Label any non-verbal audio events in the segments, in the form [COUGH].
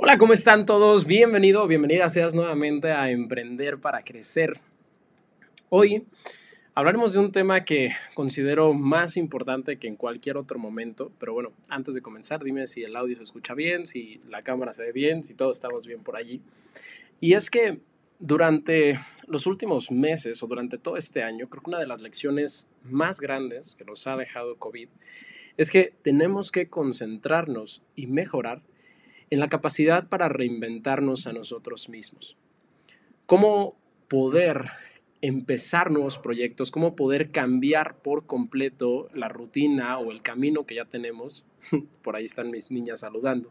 Hola, ¿cómo están todos? Bienvenido, bienvenida seas nuevamente a Emprender para Crecer. Hoy hablaremos de un tema que considero más importante que en cualquier otro momento, pero bueno, antes de comenzar, dime si el audio se escucha bien, si la cámara se ve bien, si todos estamos bien por allí. Y es que durante los últimos meses o durante todo este año, creo que una de las lecciones más grandes que nos ha dejado COVID es que tenemos que concentrarnos y mejorar en la capacidad para reinventarnos a nosotros mismos. Cómo poder empezar nuevos proyectos, cómo poder cambiar por completo la rutina o el camino que ya tenemos. [LAUGHS] Por ahí están mis niñas saludando.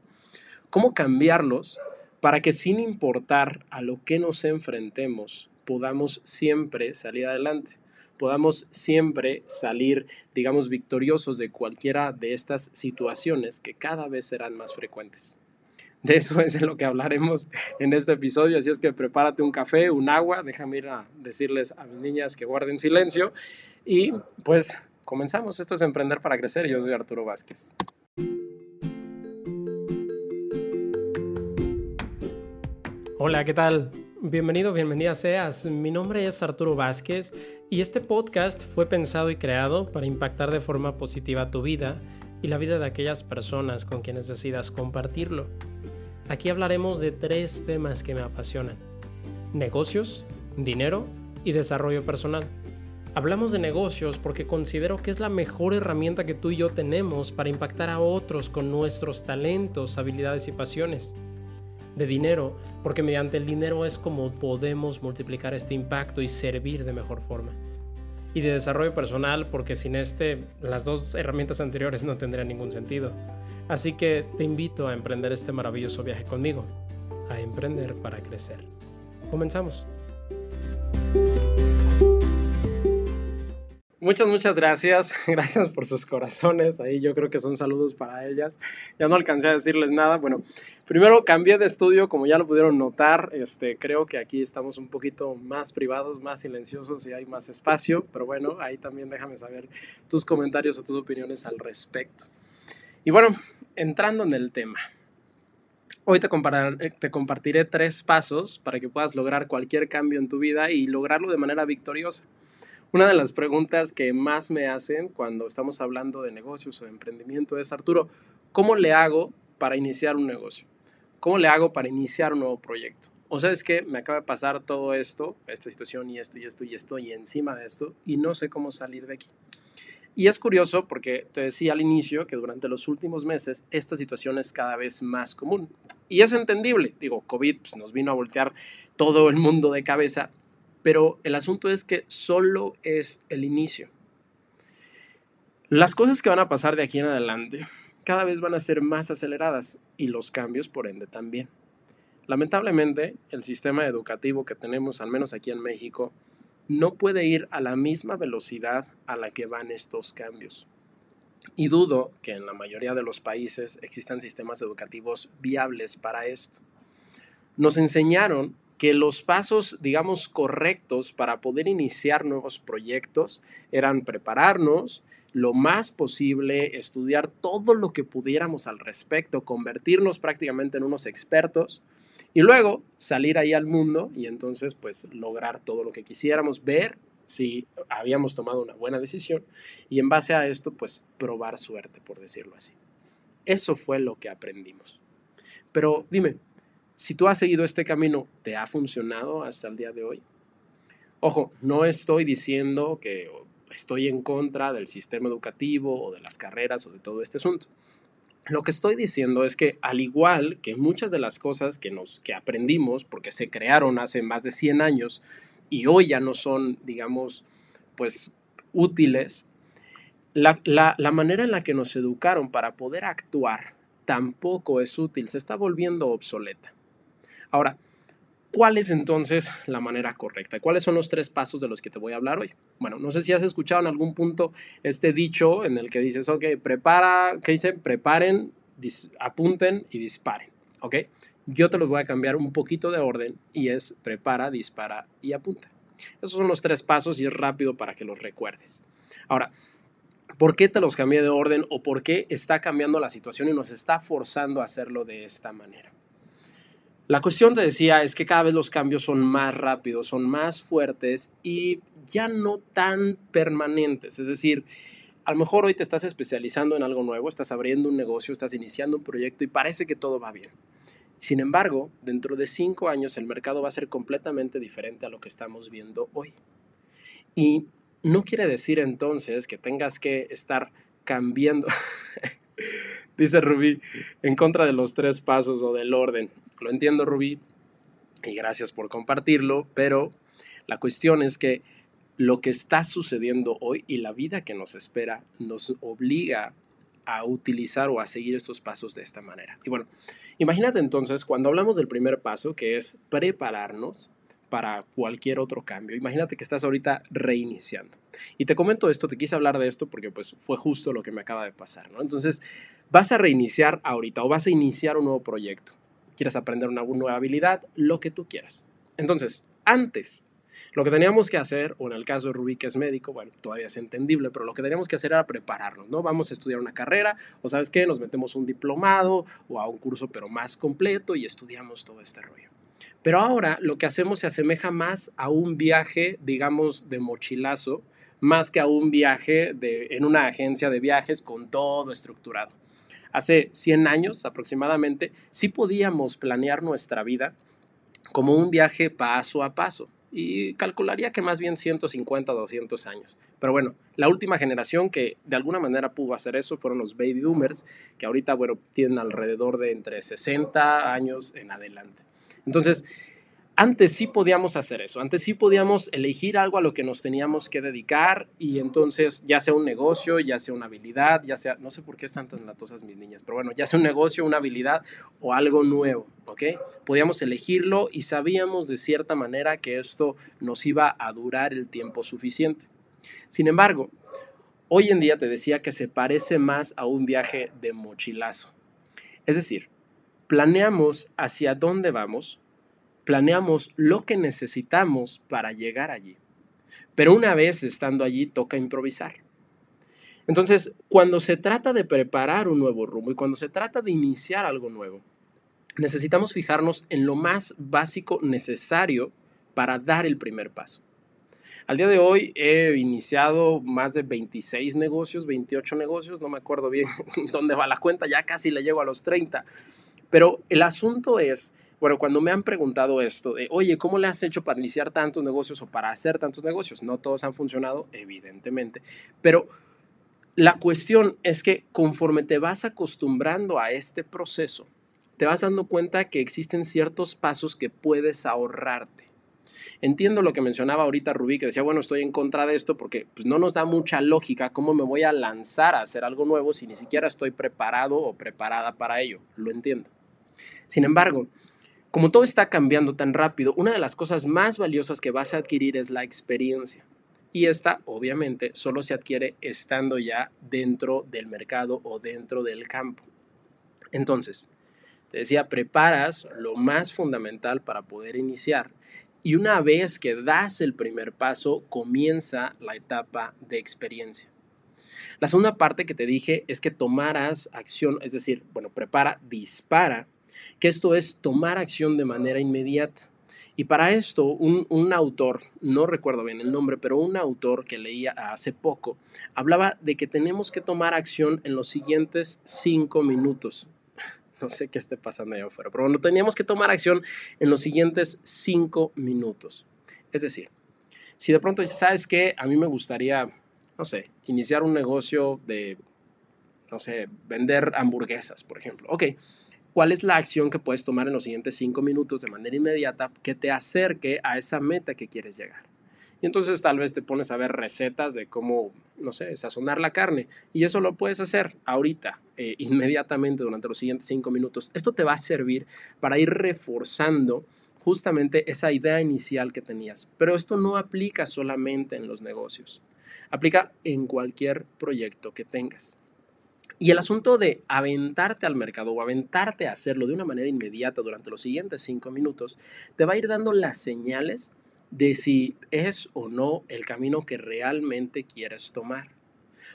Cómo cambiarlos para que sin importar a lo que nos enfrentemos, podamos siempre salir adelante podamos siempre salir, digamos, victoriosos de cualquiera de estas situaciones que cada vez serán más frecuentes. De eso es de lo que hablaremos en este episodio, así es que prepárate un café, un agua, déjame ir a decirles a mis niñas que guarden silencio y pues comenzamos. Esto es Emprender para Crecer yo soy Arturo Vázquez. Hola, ¿qué tal? Bienvenido, bienvenida seas. Mi nombre es Arturo Vázquez y este podcast fue pensado y creado para impactar de forma positiva tu vida y la vida de aquellas personas con quienes decidas compartirlo. Aquí hablaremos de tres temas que me apasionan. Negocios, dinero y desarrollo personal. Hablamos de negocios porque considero que es la mejor herramienta que tú y yo tenemos para impactar a otros con nuestros talentos, habilidades y pasiones. De dinero, porque mediante el dinero es como podemos multiplicar este impacto y servir de mejor forma. Y de desarrollo personal, porque sin este, las dos herramientas anteriores no tendrían ningún sentido. Así que te invito a emprender este maravilloso viaje conmigo, a emprender para crecer. Comenzamos. Muchas, muchas gracias. [LAUGHS] Gracias por sus corazones. Ahí yo creo que son saludos para ellas. Ya no alcancé a decirles nada. Bueno, primero cambié de estudio, como ya lo pudieron notar. Este, creo que aquí estamos un poquito más privados, más silenciosos y hay más espacio. Pero bueno, ahí también déjame saber tus comentarios o tus opiniones al respecto. Y bueno, entrando en el tema. Hoy te, eh, te, compartiré tres pasos para que puedas lograr cualquier cambio en tu vida y lograrlo de manera victoriosa. Una de las preguntas que más me hacen cuando estamos hablando de negocios o de emprendimiento es, Arturo, ¿cómo le hago para iniciar un negocio? ¿Cómo le hago para iniciar un nuevo proyecto? O sea, es que me acaba de pasar todo esto, esta situación y esto y esto y esto y encima de esto y no sé cómo salir de aquí. Y es curioso porque te decía al inicio que durante los últimos meses esta situación es cada vez más común. Y es entendible. Digo, COVID pues, nos vino a voltear todo el mundo de cabeza, pero el asunto es que solo es el inicio. Las cosas que van a pasar de aquí en adelante cada vez van a ser más aceleradas y los cambios por ende también. Lamentablemente, el sistema educativo que tenemos, al menos aquí en México, no puede ir a la misma velocidad a la que van estos cambios. Y dudo que en la mayoría de los países existan sistemas educativos viables para esto. Nos enseñaron que los pasos, digamos, correctos para poder iniciar nuevos proyectos eran prepararnos lo más posible, estudiar todo lo que pudiéramos al respecto, convertirnos prácticamente en unos expertos, y luego salir ahí al mundo y entonces pues lograr todo lo que quisiéramos, ver si habíamos tomado una buena decisión y en base a esto pues probar suerte, por decirlo así. Eso fue lo que aprendimos. Pero dime, si tú has seguido este camino, ¿te ha funcionado hasta el día de hoy? Ojo, no estoy diciendo que estoy en contra del sistema educativo o de las carreras o de todo este asunto. Lo que estoy diciendo es que al igual que muchas de las cosas que, nos, que aprendimos, porque se crearon hace más de 100 años y hoy ya no son, digamos, pues útiles, la, la manera en la que nos educaron para poder actuar tampoco es útil, se está volviendo obsoleta. Ahora, ¿Cuál es entonces la manera correcta? ¿Cuáles son los tres pasos de los que te voy a hablar hoy? Bueno, no sé si has escuchado en algún punto este dicho en el que dices, ok, prepara, ¿qué dice? Preparen, apunten y disparen, ¿ok? Yo te los voy a cambiar un poquito de orden y es prepara, dispara y apunta. Esos son los tres pasos y es rápido para que los recuerdes. Ahora, ¿por qué te los cambié de orden o por qué está cambiando la situación y nos está forzando a hacerlo de esta manera? La cuestión te decía es que cada vez los cambios son más rápidos, son más fuertes y ya no tan permanentes. Es decir, a lo mejor hoy te estás especializando en algo nuevo, estás abriendo un negocio, estás iniciando un proyecto y parece que todo va bien. Sin embargo, dentro de cinco años el mercado va a ser completamente diferente a lo que estamos viendo hoy. Y no quiere decir entonces que tengas que estar cambiando, [LAUGHS] dice Rubí, en contra de los tres pasos o del orden. Lo entiendo, Rubí, y gracias por compartirlo, pero la cuestión es que lo que está sucediendo hoy y la vida que nos espera nos obliga a utilizar o a seguir estos pasos de esta manera. Y bueno, imagínate entonces cuando hablamos del primer paso, que es prepararnos para cualquier otro cambio. Imagínate que estás ahorita reiniciando. Y te comento esto, te quise hablar de esto porque pues fue justo lo que me acaba de pasar, ¿no? Entonces, vas a reiniciar ahorita o vas a iniciar un nuevo proyecto. Quieres aprender una nueva habilidad, lo que tú quieras. Entonces, antes lo que teníamos que hacer, o en el caso de Rubí, que es médico, bueno, todavía es entendible, pero lo que teníamos que hacer era prepararnos, ¿no? Vamos a estudiar una carrera, o sabes qué, nos metemos un diplomado o a un curso, pero más completo y estudiamos todo este rollo. Pero ahora lo que hacemos se asemeja más a un viaje, digamos, de mochilazo, más que a un viaje de, en una agencia de viajes con todo estructurado. Hace 100 años aproximadamente, sí podíamos planear nuestra vida como un viaje paso a paso y calcularía que más bien 150 o 200 años. Pero bueno, la última generación que de alguna manera pudo hacer eso fueron los baby boomers, que ahorita, bueno, tienen alrededor de entre 60 años en adelante. Entonces, antes sí podíamos hacer eso, antes sí podíamos elegir algo a lo que nos teníamos que dedicar y entonces ya sea un negocio, ya sea una habilidad, ya sea, no sé por qué están tan latosas mis niñas, pero bueno, ya sea un negocio, una habilidad o algo nuevo, ¿ok? Podíamos elegirlo y sabíamos de cierta manera que esto nos iba a durar el tiempo suficiente. Sin embargo, hoy en día te decía que se parece más a un viaje de mochilazo. Es decir, planeamos hacia dónde vamos, planeamos lo que necesitamos para llegar allí. Pero una vez estando allí toca improvisar. Entonces, cuando se trata de preparar un nuevo rumbo y cuando se trata de iniciar algo nuevo, necesitamos fijarnos en lo más básico necesario para dar el primer paso. Al día de hoy he iniciado más de 26 negocios, 28 negocios, no me acuerdo bien [LAUGHS] dónde va la cuenta, ya casi le llego a los 30. Pero el asunto es bueno, cuando me han preguntado esto de, oye, ¿cómo le has hecho para iniciar tantos negocios o para hacer tantos negocios? No todos han funcionado, evidentemente, pero la cuestión es que conforme te vas acostumbrando a este proceso, te vas dando cuenta que existen ciertos pasos que puedes ahorrarte. Entiendo lo que mencionaba ahorita Rubí, que decía, bueno, estoy en contra de esto porque pues, no nos da mucha lógica cómo me voy a lanzar a hacer algo nuevo si ni siquiera estoy preparado o preparada para ello. Lo entiendo. Sin embargo, como todo está cambiando tan rápido, una de las cosas más valiosas que vas a adquirir es la experiencia. Y esta, obviamente, solo se adquiere estando ya dentro del mercado o dentro del campo. Entonces, te decía, preparas lo más fundamental para poder iniciar. Y una vez que das el primer paso, comienza la etapa de experiencia. La segunda parte que te dije es que tomaras acción, es decir, bueno, prepara, dispara que esto es tomar acción de manera inmediata. Y para esto, un, autor, no recuerdo bien el nombre, pero un autor que leía hace poco, hablaba de que tenemos que tomar acción en los siguientes cinco minutos. [LAUGHS] No sé qué esté pasando allá afuera, pero bueno, teníamos que tomar acción en los siguientes cinco minutos. Es decir, si de pronto dices, ¿sabes qué? A mí me gustaría, no sé, iniciar un negocio de, no sé, vender hamburguesas, por ejemplo. Ok, cuál es la acción que puedes tomar en los siguientes cinco minutos de manera inmediata que te acerque a esa meta que quieres llegar. Y entonces tal vez te pones a ver recetas de cómo, no sé, sazonar la carne. Y eso lo puedes hacer ahorita, eh, [LAUGHS] inmediatamente durante los siguientes cinco minutos. Esto te va a servir para ir reforzando justamente esa idea inicial que tenías. Pero esto no aplica solamente en los negocios. Aplica en cualquier proyecto que tengas. Y el asunto de aventarte al mercado o aventarte a hacerlo de una manera inmediata durante los siguientes cinco minutos, te va a ir dando las señales de si es o no el camino que realmente quieres tomar.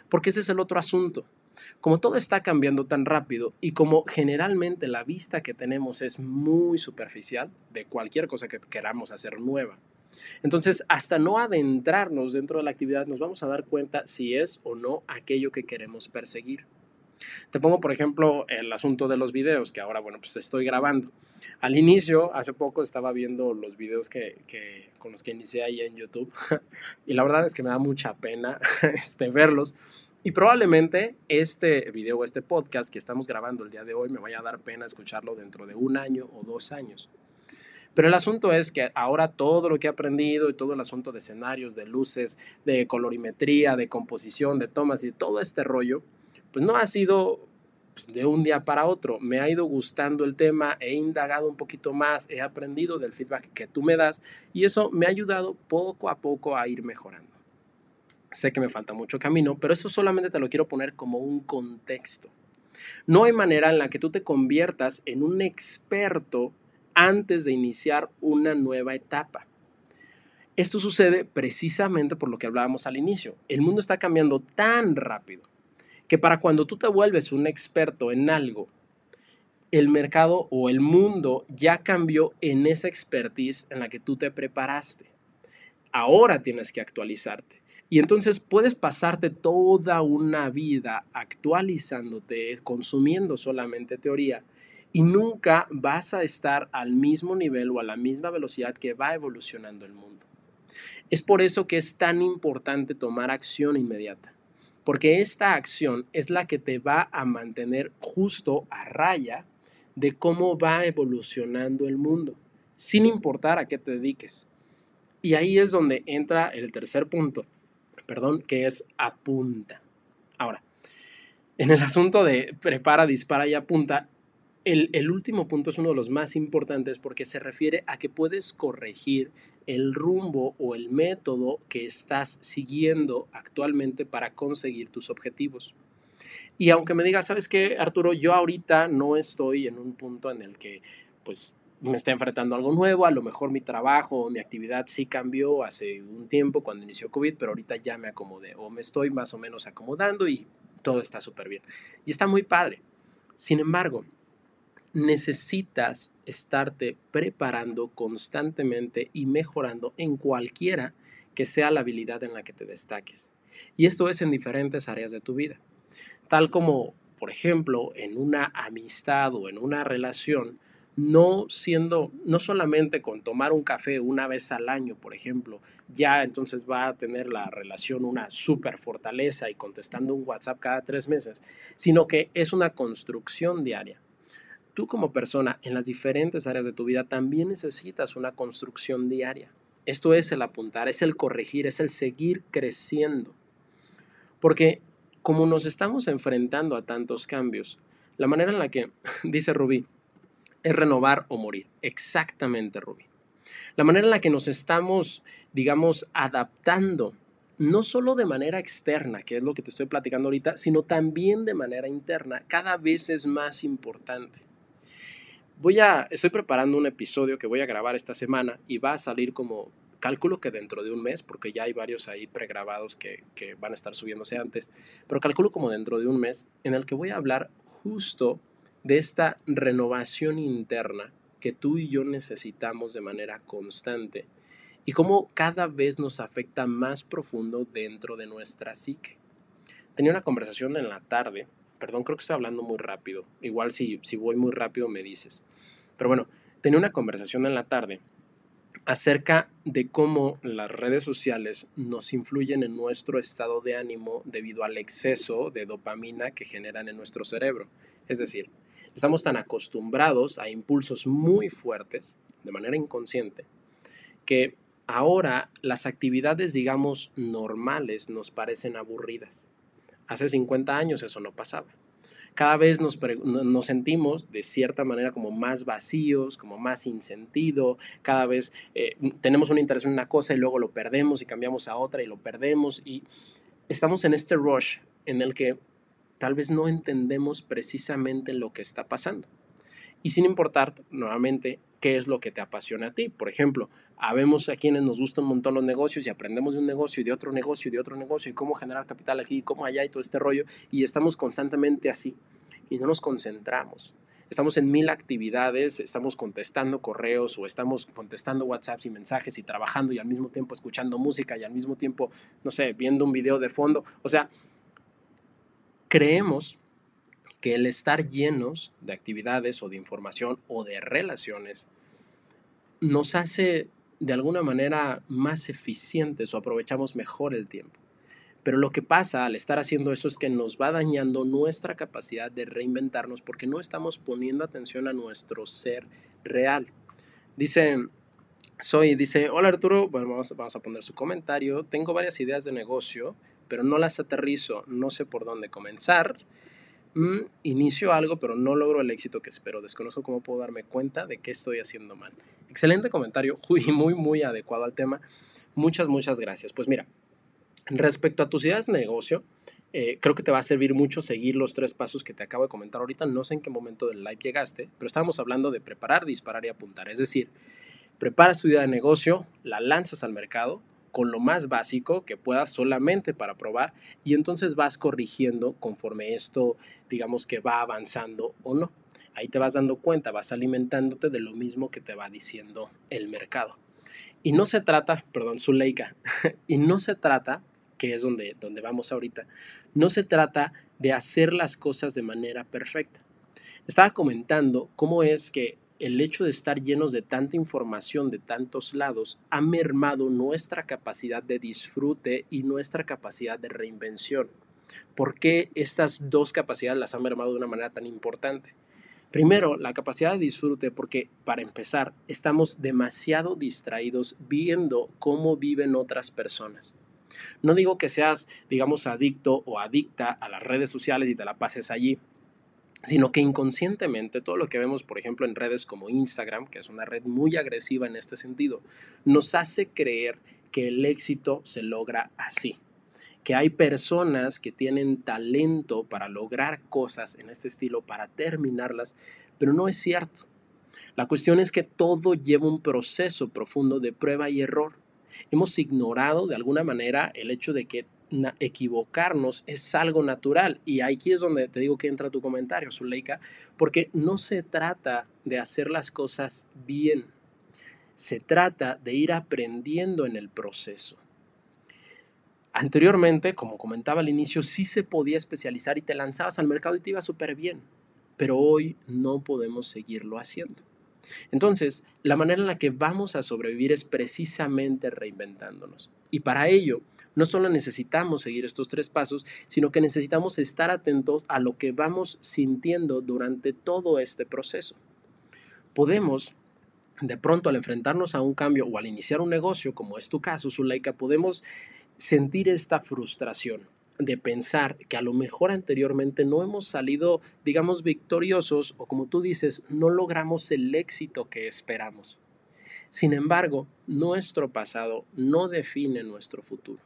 Porque ese es el otro asunto. como todo está cambiando tan rápido y como generalmente la vista que tenemos es muy superficial de cualquier cosa que queramos hacer nueva, entonces, hasta no adentrarnos dentro de la actividad, nos vamos a dar cuenta si es o no aquello que queremos perseguir. Te pongo, por ejemplo, el asunto de los videos, que ahora, bueno, pues estoy grabando. Al inicio, hace poco estaba viendo los videos que, con los que inicié ahí en YouTube [LAUGHS] y la verdad es que me da mucha pena [LAUGHS] este, verlos. Y probablemente este video, este podcast que estamos grabando el día de hoy, me vaya a dar pena escucharlo dentro de un año o dos años. Pero el asunto es que ahora todo lo que he aprendido y todo el asunto de escenarios, de luces, de colorimetría, de composición, de tomas y todo este rollo, pues no ha sido pues, de un día para otro. Me ha ido gustando el tema, he indagado un poquito más, he aprendido del feedback que tú me das y eso me ha ayudado poco a poco a ir mejorando. Sé que me falta mucho camino, pero eso solamente te lo quiero poner como un contexto. No hay manera en la que tú te conviertas en un experto antes de iniciar una nueva etapa. Esto sucede precisamente por lo que hablábamos al inicio. El mundo está cambiando tan rápido que para cuando tú te vuelves un experto en algo, el mercado o el mundo ya cambió en esa expertise en la que tú te preparaste. Ahora tienes que actualizarte. Y entonces puedes pasarte toda una vida actualizándote, consumiendo solamente teoría, y nunca vas a estar al mismo nivel o a la misma velocidad que va evolucionando el mundo. Es por eso que es tan importante tomar acción inmediata, porque esta acción es la que te va a mantener justo a raya de cómo va evolucionando el mundo, sin importar a qué te dediques. Y ahí es donde entra el tercer punto, perdón, que es apunta. Ahora, en el asunto de prepara, dispara y apunta, el, último punto es uno de los más importantes porque se refiere a que puedes corregir el rumbo o el método que estás siguiendo actualmente para conseguir tus objetivos. Y aunque me digas, ¿sabes qué, Arturo? Yo ahorita no estoy en un punto en el que, pues, me esté enfrentando a algo nuevo, a lo mejor mi trabajo o mi actividad sí cambió hace un tiempo cuando inició COVID, pero ahorita ya me acomodé o me estoy más o menos acomodando y todo está súper bien. Y está muy padre. Sin embargo, necesitas estarte preparando constantemente y mejorando en cualquiera que sea la habilidad en la que te destaques. Y esto es en diferentes áreas de tu vida. Tal como, por ejemplo, en una amistad o en una relación, no siendo, no solamente con tomar un café una vez al año, por ejemplo, ya entonces va a tener la relación una super fortaleza y contestando un WhatsApp cada tres meses, sino que es una construcción diaria tú como persona en las diferentes áreas de tu vida también necesitas una construcción diaria. Esto es el apuntar, es el corregir, es el seguir creciendo. Porque como nos estamos enfrentando a tantos cambios, la manera en la que, [LAUGHS] dice Rubí, es renovar o morir. Exactamente, Rubí. La manera en la que nos estamos, digamos, adaptando, no solo de manera externa, que es lo que te estoy platicando ahorita, sino también de manera interna, cada vez es más importante. Voy a, estoy preparando un episodio que voy a grabar esta semana y va a salir como cálculo que dentro de un mes, porque ya hay varios ahí pregrabados que, que van a estar subiéndose antes, pero calculo como dentro de un mes en el que voy a hablar justo de esta renovación interna que tú y yo necesitamos de manera constante y cómo cada vez nos afecta más profundo dentro de nuestra psique. Tenía una conversación en la tarde, perdón, creo que estoy hablando muy rápido, igual si, si voy muy rápido me dices, pero bueno, tenía una conversación en la tarde acerca de cómo las redes sociales nos influyen en nuestro estado de ánimo debido al exceso de dopamina que generan en nuestro cerebro. Es decir, estamos tan acostumbrados a impulsos muy fuertes, de manera inconsciente, que ahora las actividades, digamos, normales nos parecen aburridas. Hace 50 años eso no pasaba cada vez nos, sentimos de cierta manera como más vacíos, como más sin sentido, cada vez eh, tenemos un interés en una cosa y luego lo perdemos y cambiamos a otra y lo perdemos y estamos en este rush en el que tal vez no entendemos precisamente lo que está pasando. Y sin importar, nuevamente, qué es lo que te apasiona a ti. Por ejemplo, habemos a quienes nos gustan un montón los negocios y aprendemos de un negocio y de otro negocio y de otro negocio y cómo generar capital aquí y cómo allá y todo este rollo y estamos constantemente así y no nos concentramos. Estamos en mil actividades, estamos contestando correos o estamos contestando WhatsApps y mensajes y trabajando y al mismo tiempo escuchando música y al mismo tiempo, no sé, viendo un video de fondo. O sea, creemos que el estar llenos de actividades o de información o de relaciones nos hace de alguna manera más eficientes o aprovechamos mejor el tiempo. Pero lo que pasa al estar haciendo eso es que nos va dañando nuestra capacidad de reinventarnos porque no estamos poniendo atención a nuestro ser real. Dice, soy, dice, hola Arturo, bueno, vamos, vamos a poner su comentario. Tengo varias ideas de negocio, pero no las aterrizo, no sé por dónde comenzar. Mm, inicio algo, pero no logro el éxito que espero. Desconozco cómo puedo darme cuenta de qué estoy haciendo mal. Excelente comentario, [LAUGHS] y muy, muy adecuado al tema. Muchas, muchas gracias. Pues mira, respecto a tus ideas de negocio, eh, creo que te va a servir mucho seguir los tres pasos que te acabo de comentar ahorita. No sé en qué momento del live llegaste, pero estábamos hablando de preparar, disparar y apuntar. Es decir, preparas tu idea de negocio, la lanzas al mercado, con lo más básico que puedas solamente para probar y entonces vas corrigiendo conforme esto digamos que va avanzando o no. Ahí te vas dando cuenta, vas alimentándote de lo mismo que te va diciendo el mercado. Y no se trata, perdón, Zuleika, [LAUGHS] y no se trata, que es donde, donde vamos ahorita, no se trata de hacer las cosas de manera perfecta. Estaba comentando cómo es que el hecho de estar llenos de tanta información de tantos lados ha mermado nuestra capacidad de disfrute y nuestra capacidad de reinvención. ¿Por qué estas dos capacidades las han mermado de una manera tan importante? Primero, la capacidad de disfrute, porque para empezar, estamos demasiado distraídos viendo cómo viven otras personas. No digo que seas, digamos, adicto o adicta a las redes sociales y te la pases allí sino que inconscientemente todo lo que vemos, por ejemplo, en redes como Instagram, que es una red muy agresiva en este sentido, nos hace creer que el éxito se logra así, que hay personas que tienen talento para lograr cosas en este estilo, para terminarlas, pero no es cierto. La cuestión es que todo lleva un proceso profundo de prueba y error. Hemos ignorado de alguna manera el hecho de que equivocarnos es algo natural. Y aquí es donde te digo que entra tu comentario, Zuleika, porque no se trata de hacer las cosas bien, se trata de ir aprendiendo en el proceso. Anteriormente, como comentaba al inicio, sí se podía especializar y te lanzabas al mercado y te iba súper bien, pero hoy no podemos seguirlo haciendo. Entonces, la manera en la que vamos a sobrevivir es precisamente reinventándonos. Y para ello, no solo necesitamos seguir estos tres pasos, sino que necesitamos estar atentos a lo que vamos sintiendo durante todo este proceso. Podemos, de pronto, al enfrentarnos a un cambio o al iniciar un negocio, como es tu caso, Zuleika, podemos sentir esta frustración de pensar que a lo mejor anteriormente no hemos salido, digamos, victoriosos o como tú dices, no logramos el éxito que esperamos. Sin embargo, nuestro pasado no define nuestro futuro.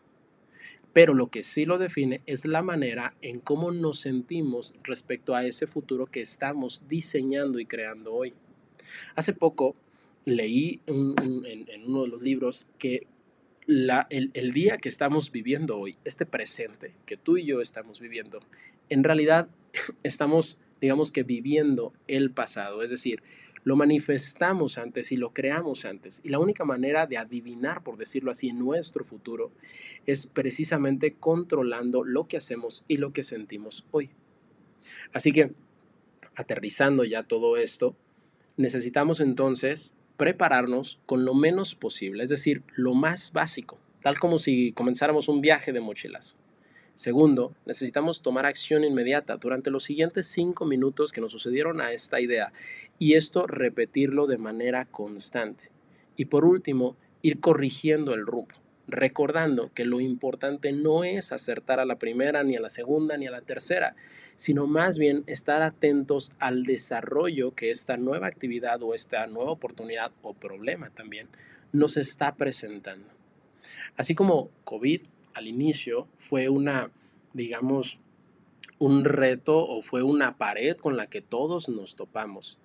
Pero lo que sí lo define es la manera en cómo nos sentimos respecto a ese futuro que estamos diseñando y creando hoy. Hace poco leí en, uno de los libros que el, día que estamos viviendo hoy, este presente que tú y yo estamos viviendo, en realidad [LAUGHS] estamos, digamos que viviendo el pasado, es decir, lo manifestamos antes y lo creamos antes. Y la única manera de adivinar, por decirlo así, nuestro futuro es precisamente controlando lo que hacemos y lo que sentimos hoy. Así que, aterrizando ya todo esto, necesitamos entonces prepararnos con lo menos posible, es decir, lo más básico, tal como si comenzáramos un viaje de mochilazo. Segundo, necesitamos tomar acción inmediata durante los siguientes cinco minutos que nos sucedieron a esta idea y esto repetirlo de manera constante. Y por último, ir corrigiendo el rumbo recordando que lo importante no es acertar a la primera, ni a la segunda, ni a la tercera, sino más bien estar atentos al desarrollo que esta nueva actividad o esta nueva oportunidad o problema también nos está presentando. Así como COVID al inicio fue una, digamos, un reto o fue una pared con la que todos nos topamos,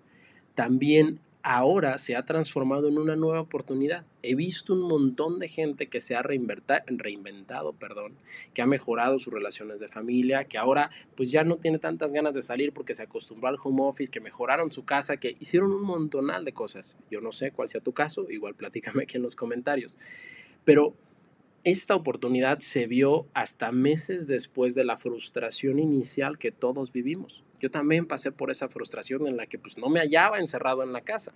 también ahora se ha transformado en una nueva oportunidad. He visto un montón de gente que se ha reinventado, perdón, que ha mejorado sus relaciones de familia, que ahora pues ya no tiene tantas ganas de salir porque se acostumbró al home office, que mejoraron su casa, que hicieron un montonal de cosas. Yo no sé cuál sea tu caso, igual platícame aquí en los comentarios. Pero esta oportunidad se vio hasta meses después de la frustración inicial que todos vivimos. Yo también pasé por esa frustración en la que pues no me hallaba encerrado en la casa.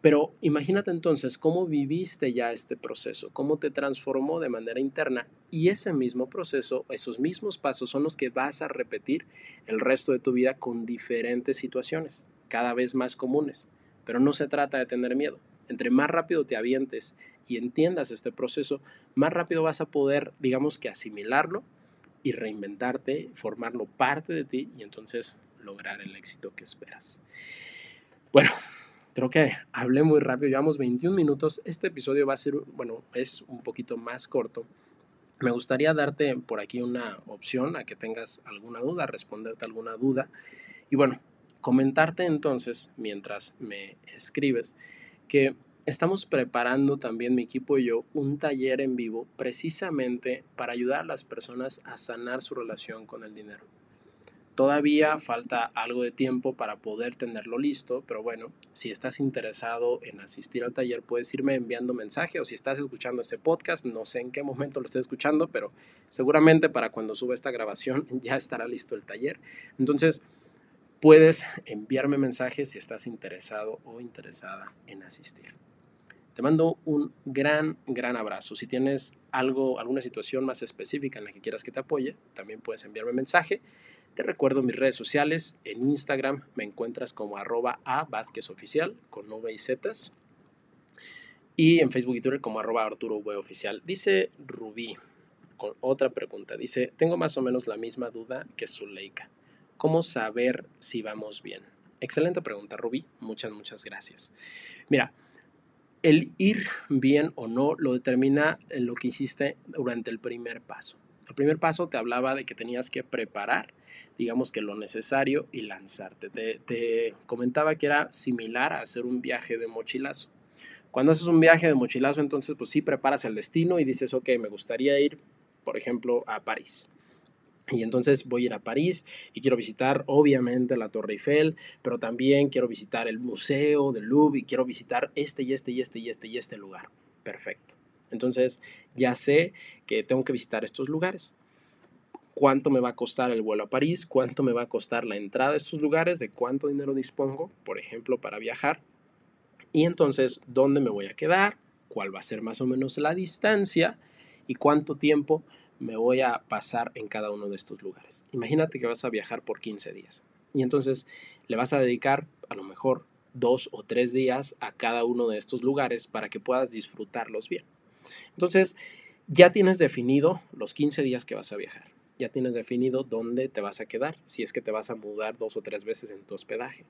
Pero imagínate entonces cómo viviste ya este proceso, cómo te transformó de manera interna y ese mismo proceso, esos mismos pasos son los que vas a repetir el resto de tu vida con diferentes situaciones, cada vez más comunes. Pero no se trata de tener miedo. Entre más rápido te avientes y entiendas este proceso, más rápido vas a poder, digamos que asimilarlo y reinventarte, formarlo parte de ti y entonces lograr el éxito que esperas. Bueno, creo que hablé muy rápido, llevamos 21 minutos. Este episodio va a ser, bueno, es un poquito más corto. Me gustaría darte por aquí una opción a que tengas alguna duda, responderte alguna duda. Y bueno, comentarte entonces, mientras me escribes, que estamos preparando también mi equipo y yo un taller en vivo precisamente para ayudar a las personas a sanar su relación con el dinero. Todavía falta algo de tiempo para poder tenerlo listo, pero bueno, si estás interesado en asistir al taller, puedes irme enviando mensaje o si estás escuchando este podcast, no sé en qué momento lo estés escuchando, pero seguramente para cuando suba esta grabación [LAUGHS] ya estará listo el taller. Entonces, puedes enviarme mensaje si estás interesado o interesada en asistir. Te mando un gran, gran abrazo. Si tienes algo, alguna situación más específica en la que quieras que te apoye, también puedes enviarme mensaje. Te recuerdo mis redes sociales. En Instagram me encuentras como arroba a Vázquez Oficial con V y Z. Y en Facebook y Twitter como arroba Arturo Oficial. Dice Rubí con otra pregunta. Dice, tengo más o menos la misma duda que Zuleika. ¿Cómo saber si vamos bien? Excelente pregunta, Rubí. Muchas, muchas gracias. Mira, el ir bien o no lo determina en lo que hiciste durante el primer paso. El primer paso te hablaba de que tenías que preparar, digamos que lo necesario y lanzarte. Te, te, comentaba que era similar a hacer un viaje de mochilazo. Cuando haces un viaje de mochilazo, entonces pues sí preparas el destino y dices, ok, me gustaría ir, por ejemplo, a París. Y entonces voy a ir a París y quiero visitar obviamente la Torre Eiffel, pero también quiero visitar el Museo del Louvre y quiero visitar este y este y este y este y este lugar. Perfecto. Entonces ya sé que tengo que visitar estos lugares. ¿Cuánto me va a costar el vuelo a París? ¿Cuánto me va a costar la entrada a estos lugares? ¿De cuánto dinero dispongo, por ejemplo, para viajar? Y entonces, ¿dónde me voy a quedar? ¿Cuál va a ser más o menos la distancia? ¿Y cuánto tiempo me voy a pasar en cada uno de estos lugares. Imagínate que vas a viajar por 15 días y entonces le vas a dedicar a lo mejor dos o tres días a cada uno de estos lugares para que puedas disfrutarlos bien. Entonces, ya tienes definido los 15 días que vas a viajar. Ya tienes definido dónde te vas a quedar, si es que te vas a mudar dos o tres veces en tu hospedaje.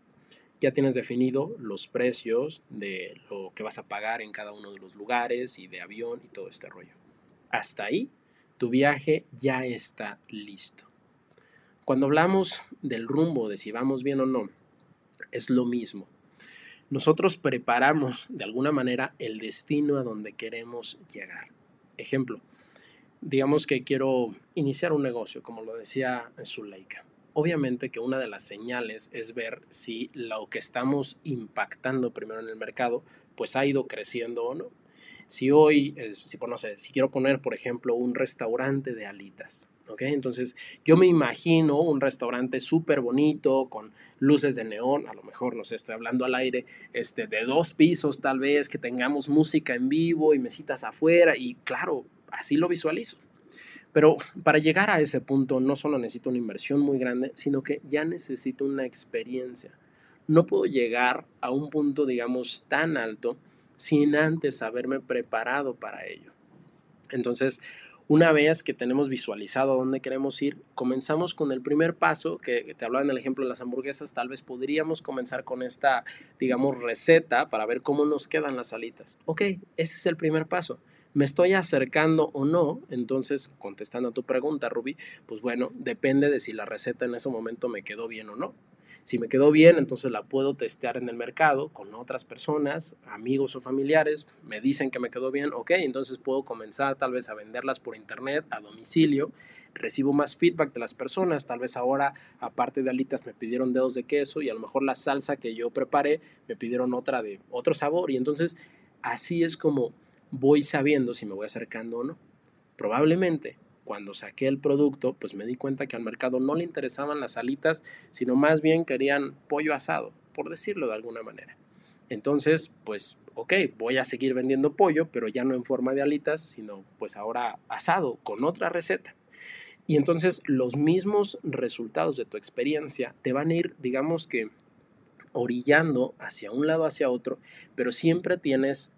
Ya tienes definido los precios de lo que vas a pagar en cada uno de los lugares y de avión y todo este rollo. Hasta ahí tu viaje ya está listo. Cuando hablamos del rumbo, de si vamos bien o no, es lo mismo. Nosotros preparamos de alguna manera el destino a donde queremos llegar. Ejemplo, digamos que quiero iniciar un negocio, como lo decía Zuleika. Obviamente que una de las señales es ver si lo que estamos impactando primero en el mercado, pues ha ido creciendo o no. Si hoy, si, no sé, si quiero poner, por ejemplo, un restaurante de alitas, ¿ok? Entonces, yo me imagino un restaurante súper bonito, con luces de neón, a lo mejor, no sé, estoy hablando al aire, este, de dos pisos tal vez, que tengamos música en vivo y mesitas afuera, y claro, así lo visualizo. Pero para llegar a ese punto no solo necesito una inversión muy grande, sino que ya necesito una experiencia. No puedo llegar a un punto, digamos, tan alto sin antes haberme preparado para ello. Entonces, una vez que tenemos visualizado dónde queremos ir, comenzamos con el primer paso, que te hablaba en el ejemplo de las hamburguesas, tal vez podríamos comenzar con esta, digamos, receta para ver cómo nos quedan las alitas. Ok, ese es el primer paso. ¿Me estoy acercando o no? Entonces, contestando a tu pregunta, Ruby, pues bueno, depende de si la receta en ese momento me quedó bien o no. Si me quedó bien, entonces la puedo testear en el mercado con otras personas, amigos o familiares. Me dicen que me quedó bien, ok, entonces puedo comenzar tal vez a venderlas por internet, a domicilio. Recibo más feedback de las personas. Tal vez ahora, aparte de alitas, me pidieron dedos de queso y a lo mejor la salsa que yo preparé me pidieron otra de otro sabor. Y entonces así es como voy sabiendo si me voy acercando o no. Probablemente cuando saqué el producto, pues me di cuenta que al mercado no le interesaban las alitas, sino más bien querían pollo asado, por decirlo de alguna manera. Entonces, pues, ok, voy a seguir vendiendo pollo, pero ya no en forma de alitas, sino pues ahora asado, con otra receta. Y entonces los mismos resultados de tu experiencia te van a ir, digamos que, orillando hacia un lado, hacia otro, pero siempre tienes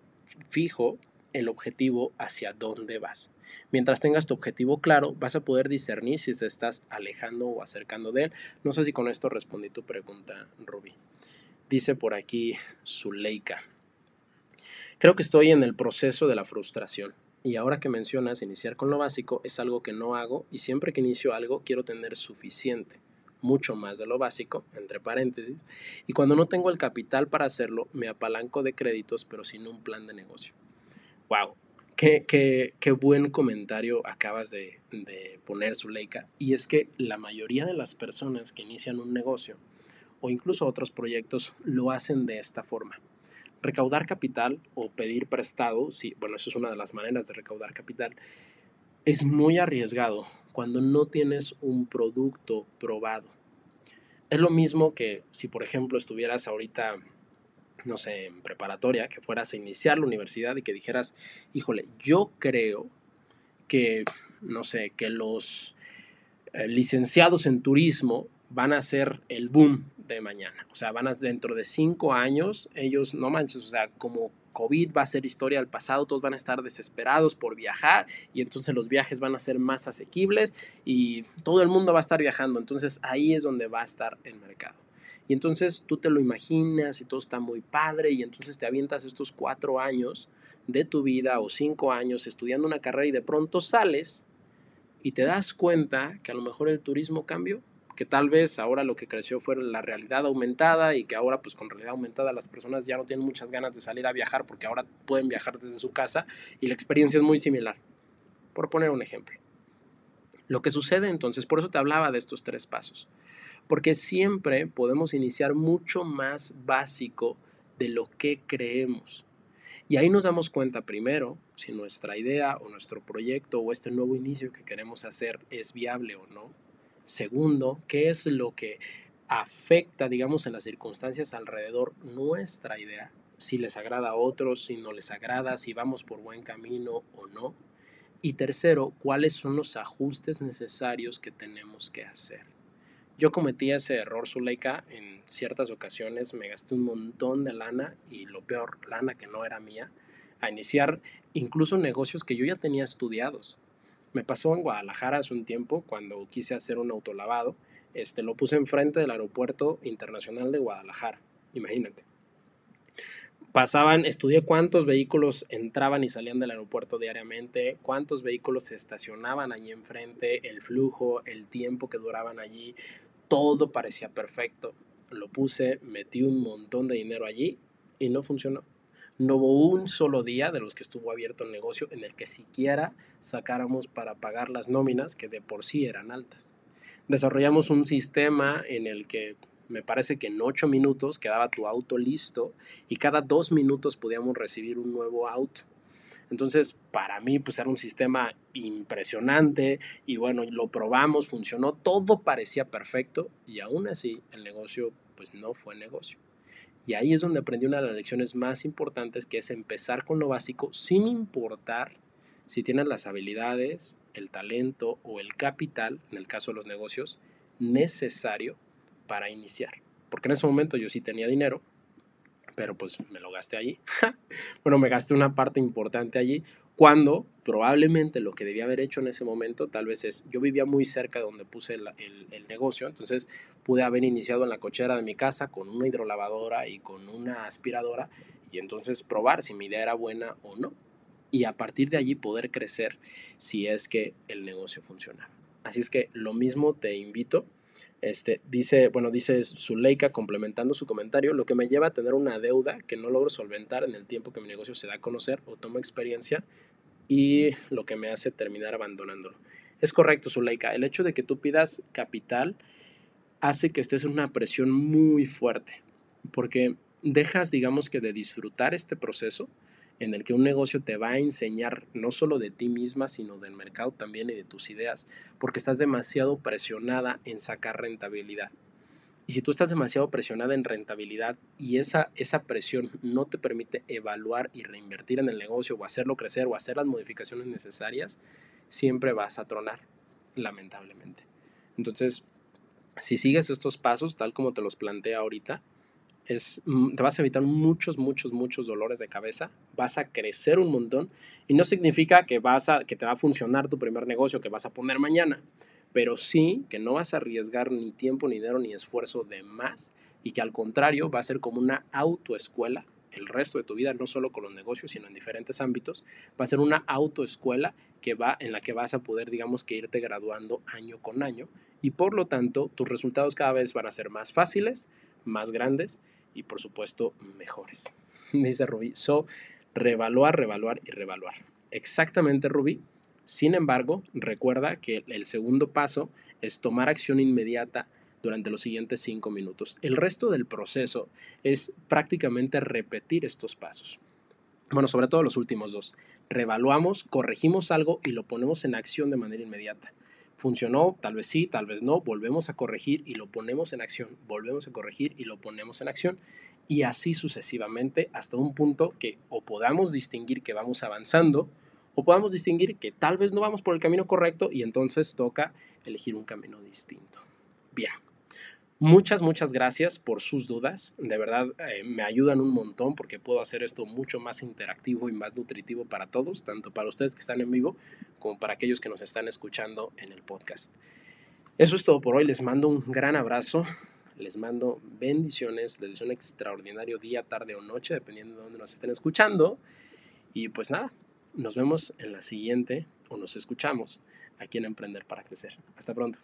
fijo el objetivo hacia dónde vas. Mientras tengas tu objetivo claro, vas a poder discernir si te estás alejando o acercando de él. No sé si con esto respondí tu pregunta, Ruby. Dice por aquí Zuleika. Creo que estoy en el proceso de la frustración. Y ahora que mencionas iniciar con lo básico, es algo que no hago y siempre que inicio algo quiero tener suficiente, mucho más de lo básico, entre paréntesis, y cuando no tengo el capital para hacerlo, me apalanco de créditos pero sin un plan de negocio. ¡Wow! Qué, qué, buen comentario acabas de, de poner, Zuleika. Y es que la mayoría de las personas que inician un negocio o incluso otros proyectos lo hacen de esta forma. Recaudar capital o pedir prestado, sí, bueno, eso es una de las maneras de recaudar capital, es muy arriesgado cuando no tienes un producto probado. Es lo mismo que si, por ejemplo, estuvieras ahorita no sé, en preparatoria, que fueras a iniciar la universidad y que dijeras, híjole, yo creo que, no sé, que los eh, licenciados en turismo van a ser el boom de mañana. O sea, van a, dentro de cinco años, ellos, no manches, o sea, como COVID va a ser historia del pasado, todos van a estar desesperados por viajar y entonces los viajes van a ser más asequibles y todo el mundo va a estar viajando. Entonces ahí es donde va a estar el mercado. Y entonces tú te lo imaginas y todo está muy padre y entonces te avientas estos cuatro años de tu vida o cinco años estudiando una carrera y de pronto sales y te das cuenta que a lo mejor el turismo cambió, que tal vez ahora lo que creció fue la realidad aumentada y que ahora pues con realidad aumentada las personas ya no tienen muchas ganas de salir a viajar porque ahora pueden viajar desde su casa y la experiencia es muy similar. Por poner un ejemplo. Lo que sucede entonces, por eso te hablaba de estos tres pasos porque siempre podemos iniciar mucho más básico de lo que creemos. Y ahí nos damos cuenta primero si nuestra idea o nuestro proyecto o este nuevo inicio que queremos hacer es viable o no. Segundo, qué es lo que afecta, digamos, en las circunstancias alrededor nuestra idea, si les agrada a otros, si no les agrada, si vamos por buen camino o no. Y tercero, cuáles son los ajustes necesarios que tenemos que hacer. Yo cometí ese error, Zuleika, en ciertas ocasiones me gasté un montón de lana y lo peor, lana que no era mía, a iniciar incluso negocios que yo ya tenía estudiados. Me pasó en Guadalajara hace un tiempo cuando quise hacer un autolavado, este, lo puse enfrente del aeropuerto internacional de Guadalajara, imagínate. Pasaban, estudié cuántos vehículos entraban y salían del aeropuerto diariamente, cuántos vehículos se estacionaban allí enfrente, el flujo, el tiempo que duraban allí, todo parecía perfecto. Lo puse, metí un montón de dinero allí y no funcionó. No hubo un solo día de los que estuvo abierto el negocio en el que siquiera sacáramos para pagar las nóminas que de por sí eran altas. Desarrollamos un sistema en el que me parece que en ocho minutos quedaba tu auto listo y cada dos minutos podíamos recibir un nuevo auto. Entonces, para mí, pues era un sistema impresionante y bueno, lo probamos, funcionó, todo parecía perfecto y aún así el negocio, pues no fue negocio. Y ahí es donde aprendí una de las lecciones más importantes, que es empezar con lo básico sin importar si tienes las habilidades, el talento o el capital, en el caso de los negocios, necesario para iniciar. Porque en ese momento yo sí tenía dinero, pero pues me lo gasté allí. [LAUGHS] bueno, me gasté una parte importante allí, cuando probablemente lo que debía haber hecho en ese momento tal vez es, yo vivía muy cerca de donde puse el, el, negocio, entonces pude haber iniciado en la cochera de mi casa con una hidrolavadora y con una aspiradora y entonces probar si mi idea era buena o no. Y a partir de allí poder crecer si es que el negocio funciona. Así es que lo mismo te invito Este, dice, bueno, dice Zuleika, complementando su comentario, lo que me lleva a tener una deuda que no logro solventar en el tiempo que mi negocio se da a conocer o tomo experiencia y lo que me hace terminar abandonándolo. Es correcto, Zuleika, el hecho de que tú pidas capital hace que estés en una presión muy fuerte, porque dejas, digamos que, de disfrutar este proceso en el que un negocio te va a enseñar no solo de ti misma, sino del mercado también y de tus ideas, porque estás demasiado presionada en sacar rentabilidad. Y si tú estás demasiado presionada en rentabilidad y esa, esa presión no te permite evaluar y reinvertir en el negocio o hacerlo crecer o hacer las modificaciones necesarias, siempre vas a tronar, lamentablemente. Entonces, si sigues estos pasos tal como te los plantea ahorita, es, mm, te vas a evitar muchos, muchos, muchos dolores de cabeza, vas a crecer un montón y no significa que, vas a, que te va a funcionar tu primer negocio que vas a poner mañana, pero sí que no vas a arriesgar ni tiempo, ni dinero, ni esfuerzo de más y que al contrario va a ser como una autoescuela el resto de tu vida, no solo con los negocios, sino en diferentes ámbitos, va a ser una autoescuela que va, en la que vas a poder, digamos, que irte graduando año con año y por lo tanto tus resultados cada vez van a ser más fáciles, más grandes y por supuesto mejores. [LAUGHS] Dice Rubí, so, revaluar, revaluar y revaluar. Exactamente, Rubí. Sin embargo, recuerda que el segundo paso es tomar acción inmediata durante los siguientes cinco minutos. El resto del proceso es prácticamente repetir estos pasos. Bueno, sobre todo los últimos dos. Revaluamos, corregimos algo y lo ponemos en acción de manera inmediata. Funcionó, tal vez sí, tal vez no, volvemos a corregir y lo ponemos en acción, volvemos a corregir y lo ponemos en acción y así sucesivamente hasta un punto que o podamos distinguir que vamos avanzando o podamos distinguir que tal vez no vamos por el camino correcto y entonces toca elegir un camino distinto. Bien. Muchas, muchas gracias por sus dudas. De verdad eh, me ayudan un montón porque puedo hacer esto mucho más interactivo y más nutritivo para todos, tanto para ustedes que están en vivo como para aquellos que nos están escuchando en el podcast. Eso es todo por hoy. Les mando un gran abrazo. Les mando bendiciones. Les deseo un extraordinario día, tarde o noche, dependiendo de dónde nos estén escuchando. Y pues nada, nos vemos en la siguiente o nos escuchamos aquí en Emprender para Crecer. Hasta pronto.